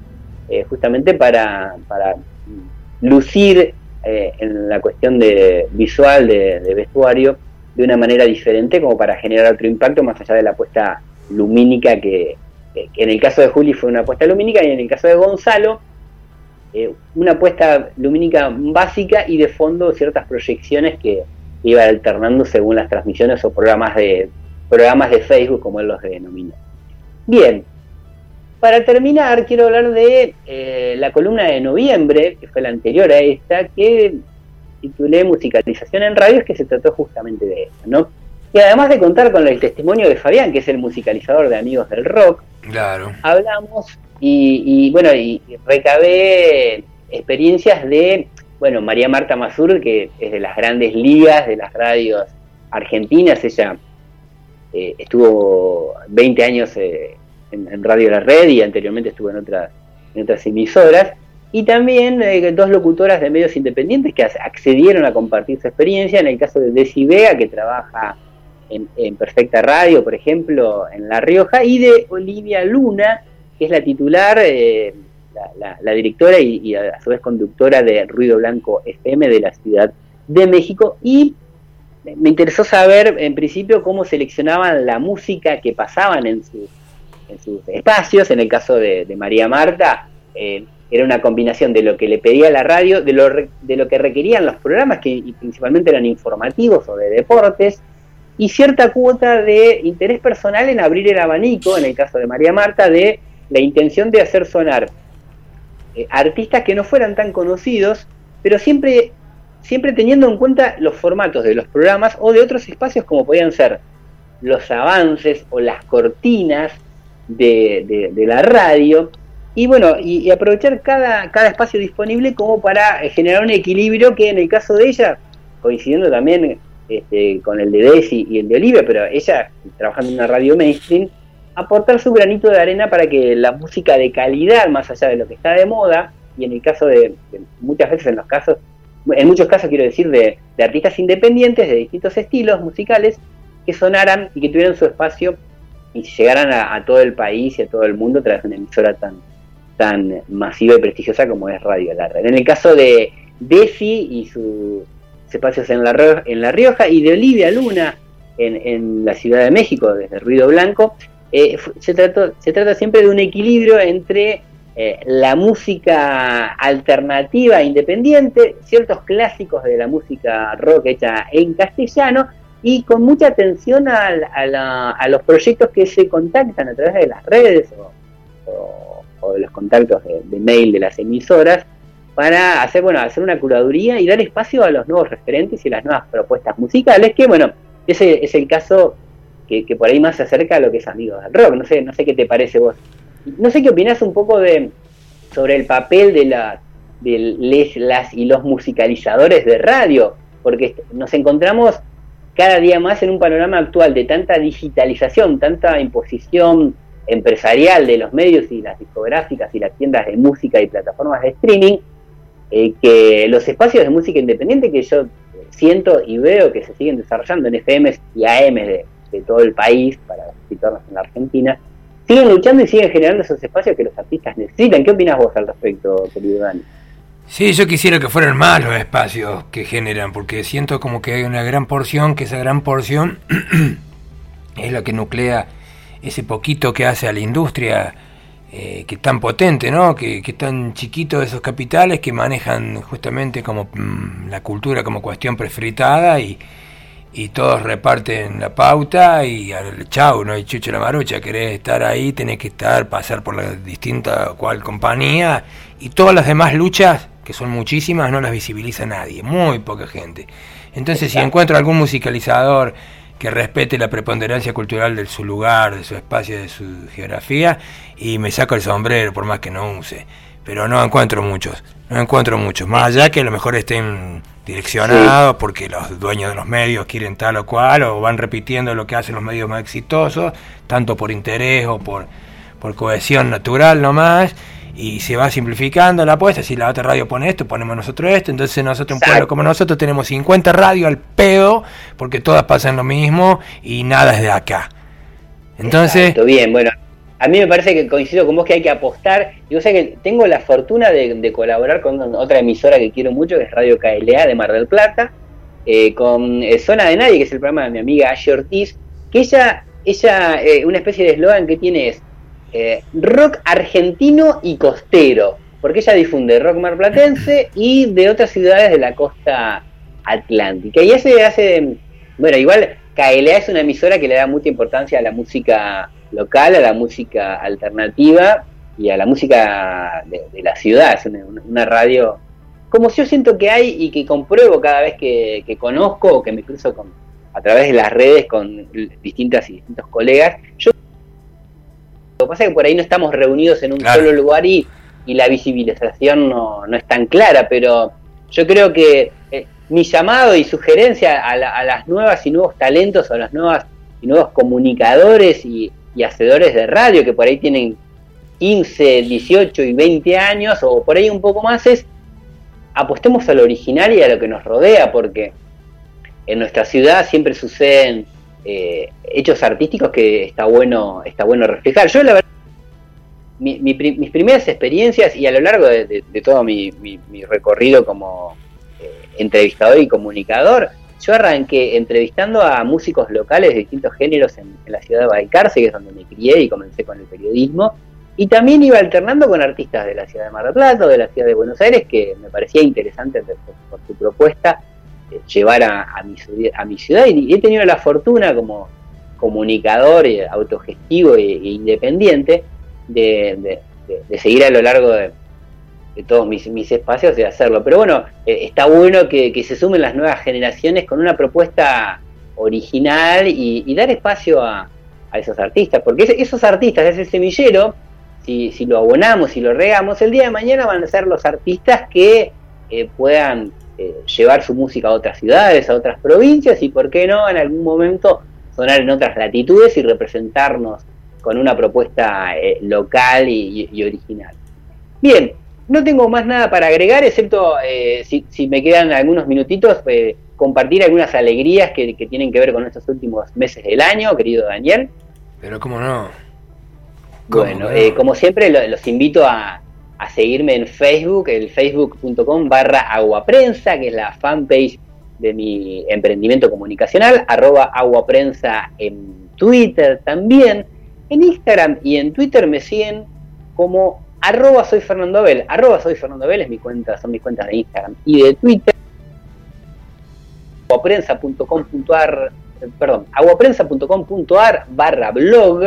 eh, justamente para, para lucir eh, en la cuestión de visual de, vestuario de una manera diferente como para generar otro impacto más allá de la apuesta lumínica que, que en el caso de Juli fue una apuesta lumínica y en el caso de Gonzalo eh, una apuesta lumínica básica y de fondo ciertas proyecciones que iba alternando según las transmisiones o programas de programas de Facebook como él los denomina. Bien, para terminar quiero hablar de eh, la columna de noviembre, que fue la anterior a esta, que titulé Musicalización en Radios, que se trató justamente de eso, ¿no? Y además de contar con el testimonio de Fabián, que es el musicalizador de Amigos del Rock, claro. hablamos y, bueno, y, recabé experiencias de, bueno, María Marta Mazur, que es de las grandes ligas de las radios argentinas, ella eh, estuvo 20 años eh, en, Radio La Red y anteriormente estuvo en otras, en otras emisoras, y también eh, dos locutoras de medios independientes que accedieron a compartir su experiencia, en el caso de Desi Vega, que trabaja en, Perfecta Radio, por ejemplo, en La Rioja, y de Olivia Luna, que es la titular, la, directora y, a su vez conductora de Ruido Blanco FM de la Ciudad de México, y me interesó saber en principio cómo seleccionaban la música que pasaban en sus espacios. En el caso de, María Marta, eh, era una combinación de lo que le pedía la radio, de lo, de lo que requerían los programas, que principalmente eran informativos o de deportes, y cierta cuota de interés personal en abrir el abanico, en el caso de María Marta, de la intención de hacer sonar eh, artistas que no fueran tan conocidos, pero siempre siempre teniendo en cuenta los formatos de los programas o de otros espacios como podían ser los avances o las cortinas de, la radio. Y bueno, y, aprovechar cada, cada espacio disponible como para eh, generar un equilibrio que en el caso de ella, coincidiendo también este, con el de Desi y el de Olivia, pero ella trabajando en una radio mainstream, aportar su granito de arena para que la música de calidad, más allá de lo que está de moda, y en el caso de muchas veces en los casos en muchos casos quiero decir, de, artistas independientes de distintos estilos musicales que sonaran y que tuvieran su espacio y llegaran a, todo el país y a todo el mundo de una emisora tan, tan masiva y prestigiosa como es Radio La Red. En el caso de Desi y sus espacios en La, en la Rioja y de Olivia Luna en, la Ciudad de México, desde Ruido Blanco, eh, se, se trata siempre de un equilibrio entre eh, la música alternativa independiente, ciertos clásicos de la música rock hecha en castellano y con mucha atención a, los proyectos que se contactan a través de las redes o, de los contactos de, mail de las emisoras para hacer bueno hacer una curaduría y dar espacio a los nuevos referentes y las nuevas propuestas musicales que bueno ese es el caso que, por ahí más se acerca a lo que es Amigos del Rock. No sé no sé qué te parece vos. No sé qué opinás un poco de sobre el papel de, la, de las y los musicalizadores de radio, porque nos encontramos cada día más en un panorama actual de tanta digitalización, tanta imposición empresarial de los medios y las discográficas y las tiendas de música y plataformas de streaming, eh, que los espacios de música independiente que yo siento y veo que se siguen desarrollando en FM y AM de, de todo el país, para situarnos en la Argentina, siguen luchando y siguen generando esos espacios que los artistas necesitan. ¿Qué opinas vos al respecto, querido? Sí, yo quisiera que fueran más los espacios que generan, porque siento como que hay una gran porción, que esa gran porción es la que nuclea ese poquito que hace a la industria, eh, que tan potente, ¿no? Que, que tan chiquito esos capitales que manejan justamente como mm, la cultura como cuestión prefritada y, y todos reparten la pauta y al chau, no hay chucho la marucha, querés estar ahí, tenés que estar, pasar por la distinta cual compañía y todas las demás luchas, que son muchísimas, no las visibiliza nadie, muy poca gente. Entonces si encuentro algún musicalizador que respete la preponderancia cultural de su lugar, de su espacio, de su geografía, y me saco el sombrero por más que no use. Pero no encuentro muchos, no encuentro muchos, más allá que a lo mejor estén direccionado porque los dueños de los medios quieren tal o cual o van repitiendo lo que hacen los medios más exitosos, tanto por interés o por, por cohesión natural nomás, y se va simplificando la apuesta, si la otra radio pone esto, ponemos nosotros esto, entonces nosotros, un pueblo como nosotros, tenemos 50 radios al pedo, porque todas pasan lo mismo y nada es de acá. Entonces... bien, bueno, a mí me parece que coincido con vos que hay que apostar. Yo sé que tengo la fortuna de, colaborar con otra emisora que quiero mucho, que es Radio KLA de Mar del Plata, eh, con eh, Zona de Nadie, que es el programa de mi amiga Ashley Ortiz, que ella, ella eh, una especie de eslogan que tiene es rock argentino y costero, porque ella difunde rock marplatense y de otras ciudades de la costa atlántica. Y ese hace, bueno, igual KLA es una emisora que le da mucha importancia a la música local, a la música alternativa y a la música de, la ciudad. Es una, radio como yo siento que hay y que compruebo cada vez que, conozco o que me cruzo con, a través de las redes con distintas y distintos colegas. Yo, lo que pasa es que por ahí no estamos reunidos en un solo lugar y y la visibilización no, no, es tan clara, pero yo creo que mi llamado y sugerencia a, las nuevas y nuevos talentos, a las nuevas y nuevos comunicadores y, y hacedores de radio que por ahí tienen 15, 18 y 20 años o por ahí un poco más es apostemos a lo original y a lo que nos rodea, porque en nuestra ciudad siempre suceden eh, hechos artísticos que está bueno, está bueno reflejar. Yo la verdad, mis primeras experiencias y a lo largo de, todo mi, recorrido como entrevistador y comunicador, yo arranqué entrevistando a músicos locales de distintos géneros en, la ciudad de Balcarce, que es donde me crié y comencé con el periodismo, y también iba alternando con artistas de la ciudad de Mar del Plata o de la ciudad de Buenos Aires, que me parecía interesante por, su propuesta eh, llevar a, mi, a mi ciudad. Y he tenido la fortuna como comunicador eh, autogestivo e, e, independiente de, seguir a lo largo de, todos mis, espacios de hacerlo. Pero bueno, eh, está bueno que, se sumen las nuevas generaciones con una propuesta original y, dar espacio a, esos artistas, porque esos artistas, ese semillero, si, lo abonamos y lo regamos, el día de mañana van a ser los artistas que eh, puedan eh, llevar su música a otras ciudades, a otras provincias y, ¿por qué no?, en algún momento sonar en otras latitudes y representarnos con una propuesta local y, original. Bien, no tengo más nada para agregar, excepto si, si, me quedan algunos minutitos, compartir algunas alegrías que, que tienen que ver con estos últimos meses del año, querido Daniel. Pero cómo no. Bueno, eh, como siempre los invito a, seguirme en Facebook, el facebook.com barra aguaprensa, que es la fanpage de mi emprendimiento comunicacional, arroba aguaprensa en Twitter también. En Instagram y en Twitter me siguen como arroba soy Fernando Abel. Arroba soy Fernando es mi cuenta, son mis cuentas de Instagram y de Twitter. aguaprensa.com.ar perdón, aguaprensa.com.ar barra blog,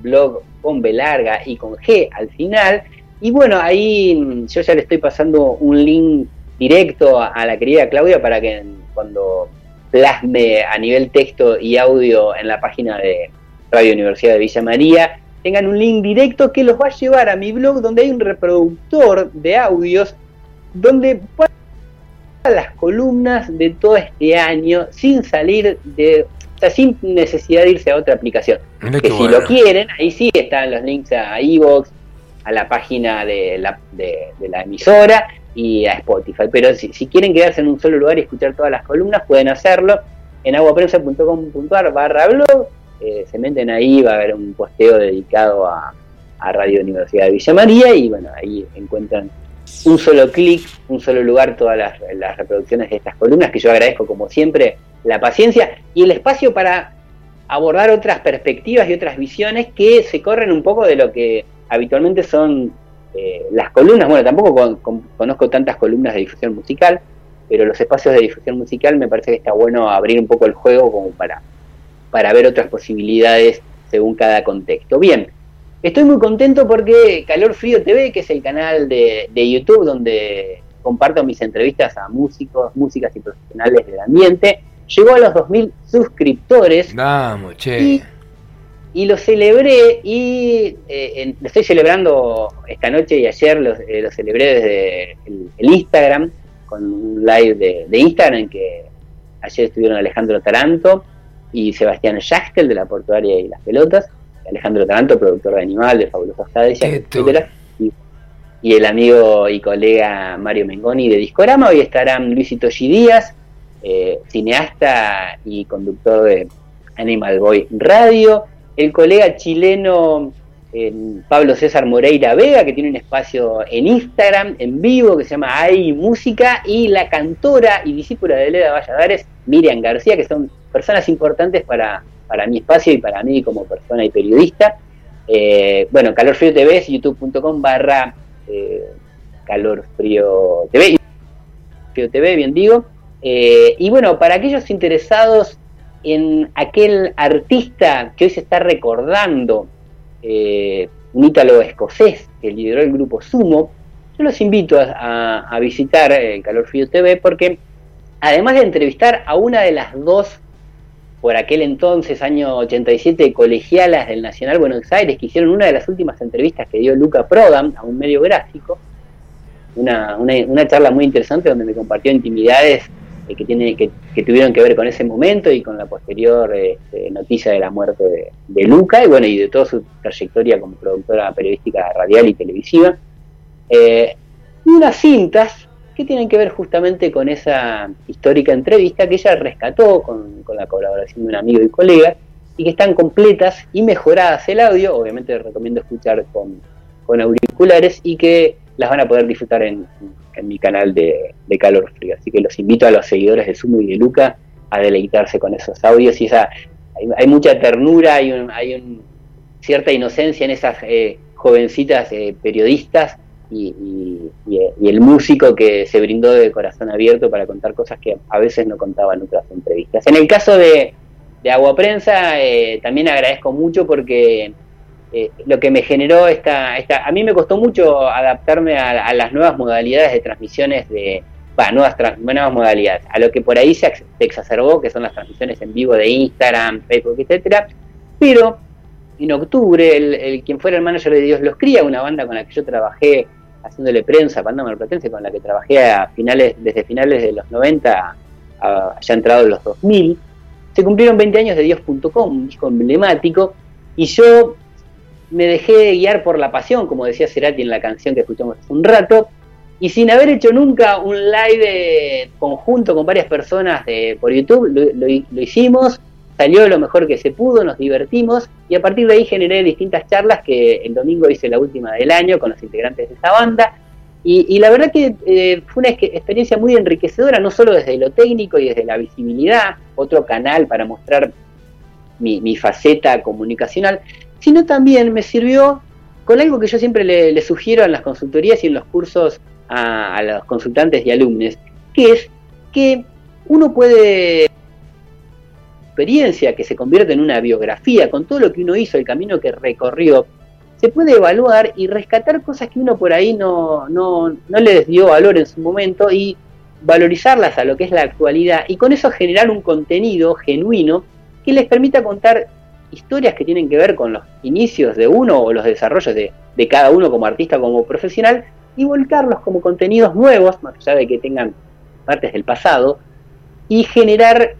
blog con B larga y con G al final. Y bueno, ahí yo ya le estoy pasando un link directo a, la querida Claudia para que cuando plasme a nivel texto y audio en la página de Radio Universidad de Villa María, tengan un link directo que los va a llevar a mi blog donde hay un reproductor de audios donde las columnas de todo este año sin salir de sin necesidad de irse a otra aplicación. que si lo quieren, ahí sí están los links a Evox, a la página de la, de, la emisora y a Spotify. Pero si, quieren quedarse en un solo lugar y escuchar todas las columnas, pueden hacerlo en aguaprensa.com.ar barra blog. Eh, se meten ahí, va a haber un posteo dedicado a, Radio Universidad de Villa María y bueno, ahí encuentran un solo clic, un solo lugar todas las, las reproducciones de estas columnas que yo agradezco como siempre la paciencia y el espacio para abordar otras perspectivas y otras visiones que se corren un poco de lo que habitualmente son eh, las columnas. Bueno, tampoco conozco tantas columnas de difusión musical, pero los espacios de difusión musical me parece que está bueno abrir un poco el juego como para, para ver otras posibilidades según cada contexto. Bien, estoy muy contento porque Calor Frío TV, que es el canal de, de YouTube donde comparto mis entrevistas a músicos, músicas y profesionales del ambiente, llegó a los 2.000 suscriptores. Vamos, che. Y, lo celebré y eh, lo estoy celebrando esta noche y ayer lo, eh, celebré desde el, Instagram, con un live de, Instagram en que ayer estuvieron Alejandro Taranto y Sebastián Schachtel de la Portuaria y las Pelotas, Alejandro Taranto, productor de Animal, de Fabulosos etcétera, y, el amigo y colega Mario Mengoni de Discorama. Hoy estarán Luisito G. Díaz, eh, cineasta y conductor de Animal Boy Radio, el colega chileno eh, Pablo César Moreira Vega, que tiene un espacio en Instagram en vivo que se llama Hay Música, y la cantora y discípula de Leda Valladares, Miriam García, que son personas importantes para, para mi espacio y para mí como persona y periodista. Eh, bueno, Calor Frío TV es youtube.com barra Calor Frío TV. Frío TV, bien digo. Eh, y bueno, para aquellos interesados en aquel artista que hoy se está recordando, eh, un ítalo escocés que lideró el grupo Sumo, yo los invito a, visitar el eh, Calor Frío TV porque además de entrevistar a una de las dos por aquel entonces, año 87, colegialas del Nacional Buenos Aires, que hicieron una de las últimas entrevistas que dio Luca Prodan a un medio gráfico, una, una, charla muy interesante donde me compartió intimidades eh, que, tiene, que, tuvieron que ver con ese momento y con la posterior este, noticia de la muerte de, Luca y bueno y de toda su trayectoria como productora periodística radial y televisiva. Eh, unas cintas que tienen que ver justamente con esa histórica entrevista que ella rescató con, la colaboración de un amigo y colega y que están completas y mejoradas el audio, obviamente recomiendo escuchar con, auriculares y que las van a poder disfrutar en, mi canal de, Calor Frío. Así que los invito a los seguidores de Sumo y de Luca a deleitarse con esos audios y esa hay, mucha ternura, hay, hay cierta inocencia en esas eh, jovencitas eh, periodistas y, el músico que se brindó de corazón abierto para contar cosas que a veces no contaban en otras entrevistas. En el caso de, Agua Prensa, eh, también agradezco mucho porque eh, lo que me generó esta, esta... A mí me costó mucho adaptarme a, las nuevas modalidades de transmisiones de... nuevas, nuevas modalidades, a lo que por ahí se, exacerbó, que son las transmisiones en vivo de Instagram, Facebook, etcétera, pero en octubre, el, el, quien fuera el manager de Dios los cría, una banda con la que yo trabajé haciéndole prensa a Marplatense, con la que trabajé a finales, desde finales de los 90 a, ya entrado en los 2000, se cumplieron 20 años de Dios.com, un disco emblemático, y yo me dejé guiar por la pasión, como decía Cerati en la canción que escuchamos hace un rato, y sin haber hecho nunca un live conjunto con varias personas de, por YouTube, lo hicimos, salió lo mejor que se pudo, nos divertimos y a partir de ahí generé distintas charlas que el domingo hice la última del año con los integrantes de esa banda. Y, la verdad que eh, fue una experiencia muy enriquecedora, no solo desde lo técnico y desde la visibilidad, otro canal para mostrar mi, faceta comunicacional, sino también me sirvió con algo que yo siempre le, sugiero en las consultorías y en los cursos a, a los consultantes y alumnos, que es que uno puede experiencia que se convierte en una biografía, con todo lo que uno hizo, el camino que recorrió, se puede evaluar y rescatar cosas que uno por ahí no, no, no les dio valor en su momento y valorizarlas a lo que es la actualidad. Y con eso generar un contenido genuino que les permita contar historias que tienen que ver con los inicios de uno o los desarrollos de, de cada uno como artista, como profesional, y volcarlos como contenidos nuevos, más allá de que tengan partes del pasado, y generar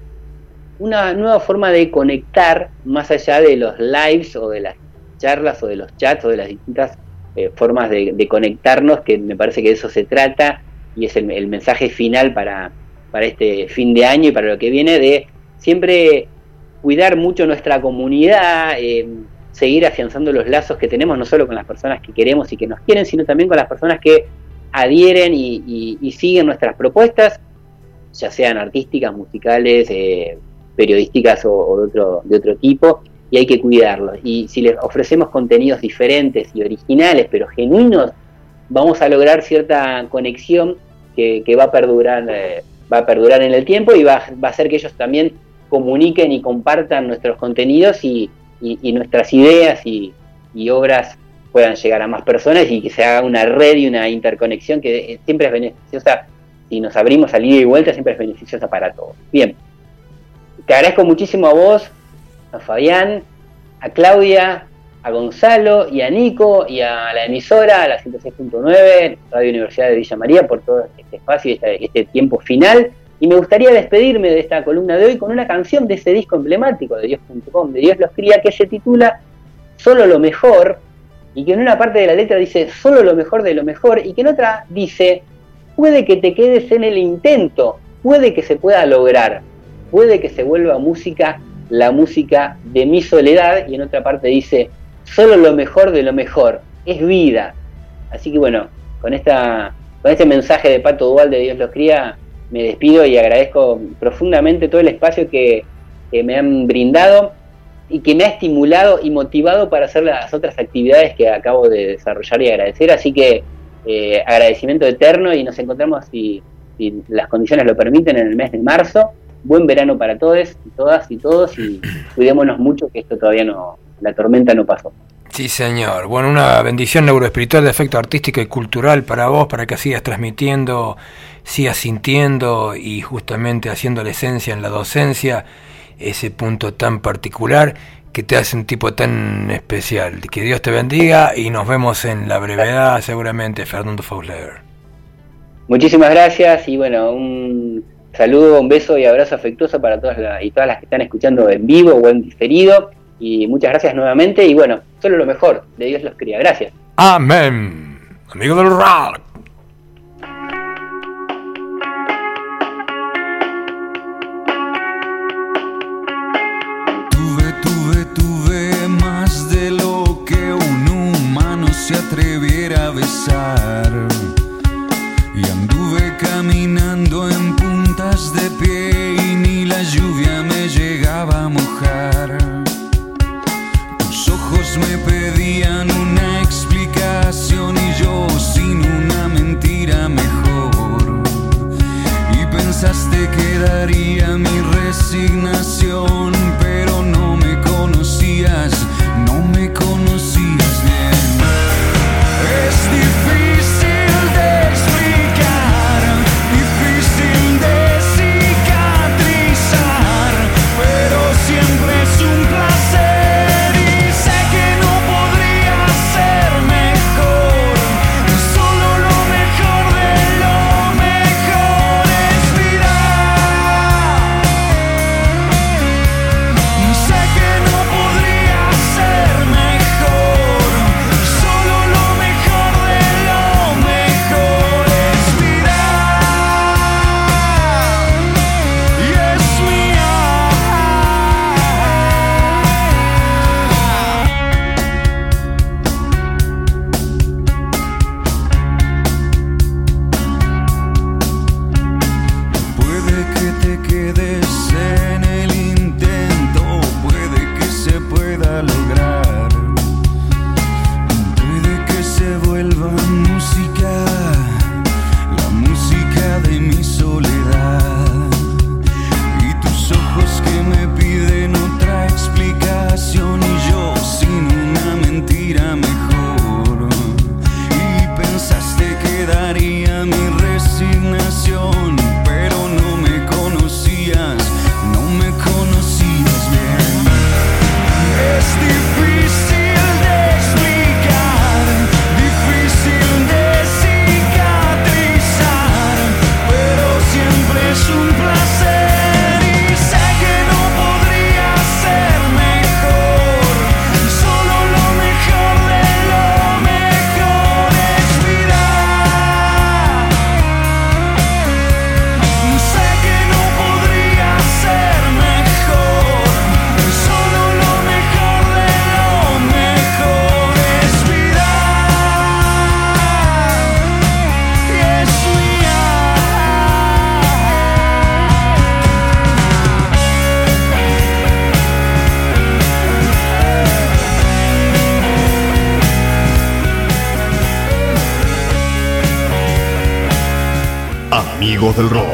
una nueva forma de conectar más allá de los lives o de las charlas o de los chats o de las distintas eh, formas de, conectarnos, que me parece que de eso se trata y es el, mensaje final para, para este fin de año y para lo que viene de siempre cuidar mucho nuestra comunidad, eh, seguir afianzando los lazos que tenemos no solo con las personas que queremos y que nos quieren, sino también con las personas que adhieren y, siguen nuestras propuestas, ya sean artísticas, musicales, eh, periodísticas o, de, otro, de otro tipo y hay que cuidarlos. Y si les ofrecemos contenidos diferentes y originales, pero genuinos, vamos a lograr cierta conexión que, va, a perdurar, eh, va a perdurar en el tiempo y va, va, a hacer que ellos también comuniquen y compartan nuestros contenidos y, nuestras ideas y, obras puedan llegar a más personas y que se haga una red y una interconexión que siempre es beneficiosa, si nos abrimos al ida y vuelta, siempre es beneficiosa para todos. Bien, te agradezco muchísimo a vos, a Fabián, a Claudia, a Gonzalo y a Nico y a la emisora, a la 106.9, Radio Universidad de Villa María, por todo este espacio y este, este, tiempo final. Y me gustaría despedirme de esta columna de hoy con una canción de ese disco emblemático de Dios.com, de Dios los cría, que se titula Solo lo mejor, y que en una parte de la letra dice solo lo mejor de lo mejor, y que en otra dice puede que te quedes en el intento, puede que se pueda lograr puede que se vuelva música la música de mi soledad y en otra parte dice, solo lo mejor de lo mejor, es vida. Así que bueno, con, esta, con este mensaje de Pato Dual de Dios los cría, me despido y agradezco profundamente todo el espacio que, me han brindado y que me ha estimulado y motivado para hacer las otras actividades que acabo de desarrollar y agradecer. Así que eh, agradecimiento eterno y nos encontramos, si, si las condiciones lo permiten, en el mes de marzo buen verano para todos y todas y todos y cuidémonos mucho que esto todavía no, la tormenta no pasó. Sí, señor. Bueno, una bendición neuroespiritual de efecto artístico y cultural para vos, para que sigas transmitiendo, sigas sintiendo y justamente haciendo la esencia en la docencia ese punto tan particular que te hace un tipo tan especial. Que Dios te bendiga y nos vemos en la brevedad seguramente, Fernando Fausler. Muchísimas gracias y bueno, un saludo, un beso y abrazo afectuoso para todas las, y todas las que están escuchando en vivo o en diferido. Y muchas gracias nuevamente y bueno, solo lo mejor, de Dios los cría. Gracias. Amén. Amigo del rock. atreviera a besar. Y anduve caminando en de pie y ni la lluvia me llegaba a mojar. Tus ojos me pedían una explicación y yo sin una mentira mejor. Y pensaste que daría mi resignación, pero no me conocías, Amigos del rock.